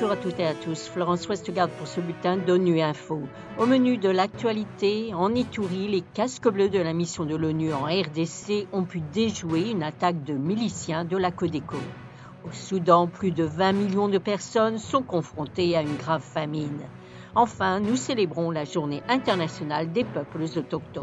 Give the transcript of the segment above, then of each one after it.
Bonjour à toutes et à tous. Florence Westgard pour ce bulletin d'ONU Info. Au menu de l'actualité, en Itourie, les casques bleus de la mission de l'ONU en RDC ont pu déjouer une attaque de miliciens de la Codeco. Au Soudan, plus de 20 millions de personnes sont confrontées à une grave famine. Enfin, nous célébrons la journée internationale des peuples autochtones.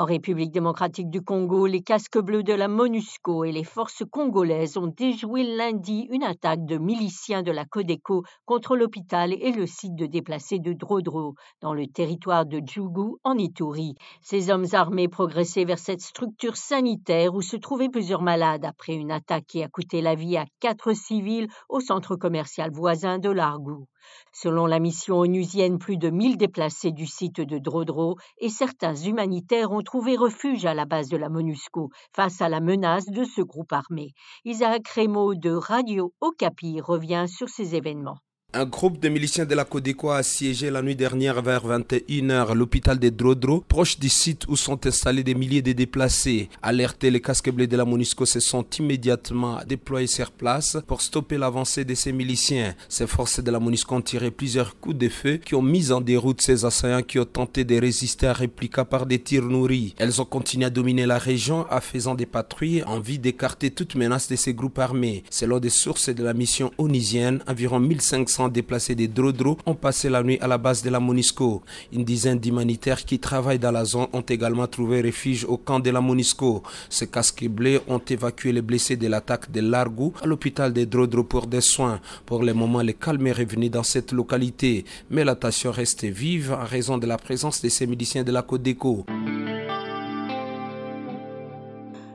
En République démocratique du Congo, les casques bleus de la MONUSCO et les forces congolaises ont déjoué lundi une attaque de miliciens de la Codeco contre l'hôpital et le site de déplacés de Drodro, dans le territoire de Djougou, en Ituri. Ces hommes armés progressaient vers cette structure sanitaire où se trouvaient plusieurs malades après une attaque qui a coûté la vie à quatre civils au centre commercial voisin de Largou. Selon la mission onusienne, plus de 1000 déplacés du site de Drodro et certains humanitaires ont trouvé refuge à la base de la MONUSCO face à la menace de ce groupe armé. Isaac Rémo de Radio Okapi revient sur ces événements. Un groupe de miliciens de la Codeco a assiégé la nuit dernière vers 21h l'hôpital de Drodro, proche du site où sont installés des milliers de déplacés. Alertés, les casques bleus de la MONUSCO se sont immédiatement déployés sur place pour stopper l'avancée de ces miliciens. Ces forces de la MONUSCO ont tiré plusieurs coups de feu qui ont mis en déroute ces assaillants qui ont tenté de résister à répliquer par des tirs nourris. Elles ont continué à dominer la région en faisant des patrouilles en vue d'écarter toute menace de ces groupes armés. Selon des sources de la mission onisienne, environ 1500 déplacés des Drodro ont passé la nuit à la base de la Monisco. Une dizaine d'humanitaires qui travaillent dans la zone ont également trouvé refuge au camp de la Monisco. Ces casques bleus ont évacué les blessés de l'attaque de Largou à l'hôpital des Drodro pour des soins. Pour le moment, le calme est revenu dans cette localité, mais la tension reste vive en raison de la présence de ces miliciens de la Codeco.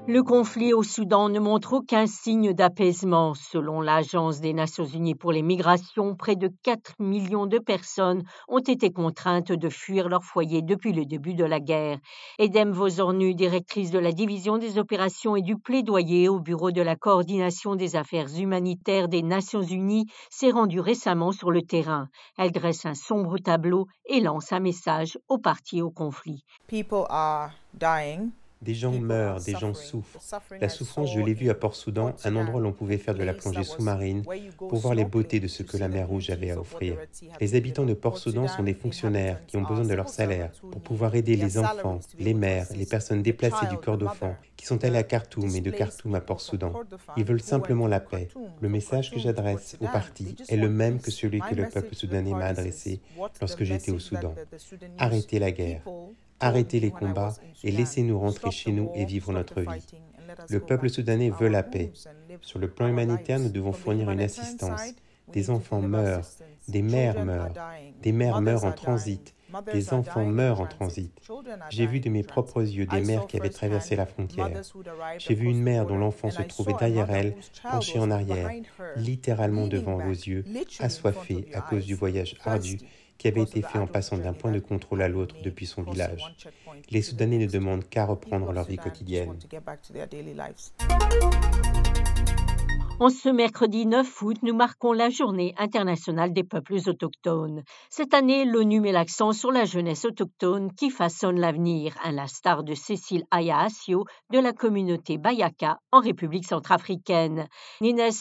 Le conflit au Soudan ne montre aucun signe d'apaisement. Selon l'Agence des Nations Unies pour les migrations, près de 4 millions de personnes ont été contraintes de fuir leur foyer depuis le début de la guerre. Edem Vozornu, directrice de la division des opérations et du plaidoyer au Bureau de la coordination des affaires humanitaires des Nations Unies, s'est rendue récemment sur le terrain. Elle dresse un sombre tableau et lance un message aux partis au conflit. People are dying. Des gens meurent, des gens souffrent. La souffrance, je l'ai vue à Port-Soudan, un endroit où l'on pouvait faire de la plongée sous-marine pour voir les beautés de ce que la mer Rouge avait à offrir. Les habitants de Port-Soudan sont des fonctionnaires qui ont besoin de leur salaire pour pouvoir aider les enfants, les mères, les personnes déplacées du Kordofan qui sont allés à Khartoum et de Khartoum à Port-Soudan. Ils veulent simplement la paix. Le message que j'adresse au parti est le même que celui que le peuple soudanais m'a adressé lorsque j'étais au Soudan. Arrêtez la guerre. Arrêtez les combats et laissez-nous rentrer chez nous et vivre notre vie. Le peuple soudanais veut la paix. Sur le plan humanitaire, nous devons fournir une assistance. Des enfants meurent, des mères meurent, des mères meurent en transit, des enfants meurent en transit. J'ai vu de mes propres yeux des mères qui avaient traversé la frontière. J'ai vu une mère dont l'enfant se trouvait derrière elle, penché en arrière, littéralement devant vos yeux, assoiffée à cause du voyage ardu qui avait été fait en passant d'un point de contrôle à l'autre depuis son village. Les Soudanais ne demandent qu'à reprendre leur vie quotidienne. En ce mercredi 9 août, nous marquons la journée internationale des peuples autochtones. Cette année, l'ONU met l'accent sur la jeunesse autochtone qui façonne l'avenir, à l'instar de Cécile Aya Asio de la communauté Bayaka en République centrafricaine. Nines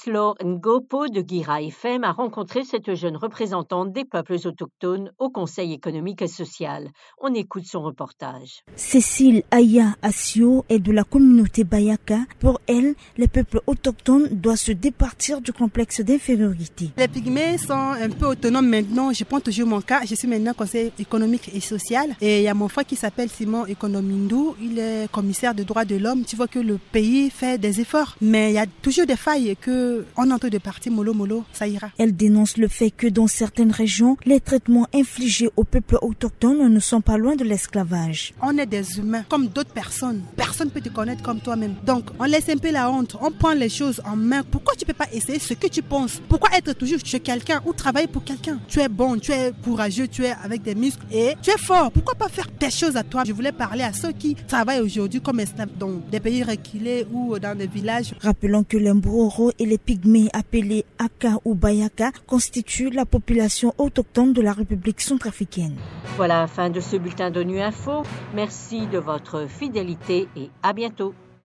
Ngopo de Gira FM a rencontré cette jeune représentante des peuples autochtones au Conseil économique et social. On écoute son reportage. Cécile est de la communauté Bayaka. Pour elle, les peuples autochtones doivent se départir du complexe d'infériorité. Les pygmées sont un peu autonomes maintenant. Je prends toujours mon cas. Je suis maintenant conseiller économique et social. Et il y a mon frère qui s'appelle Simon Economindou. Il est commissaire des droits de l'homme. Tu vois que le pays fait des efforts. Mais il y a toujours des failles que on entend de partir mollo mollo, ça ira. Elle dénonce le fait que dans certaines régions, les traitements infligés aux peuples autochtones ne sont pas loin de l'esclavage. On est des humains comme d'autres personnes. Personne peut te connaître comme toi-même. Donc on laisse un peu la honte. On prend les choses en main pourquoi tu peux pas essayer ce que tu penses? Pourquoi être toujours chez quelqu'un ou travailler pour quelqu'un? Tu es bon, tu es courageux, tu es avec des muscles et tu es fort. Pourquoi pas faire des choses à toi? Je voulais parler à ceux qui travaillent aujourd'hui comme esclaves dans des pays reculés ou dans des villages. Rappelons que les Mbroro et les Pygmées appelés Aka ou Bayaka constituent la population autochtone de la République centrafricaine. Voilà la fin de ce bulletin d'ONU Info. Merci de votre fidélité et à bientôt.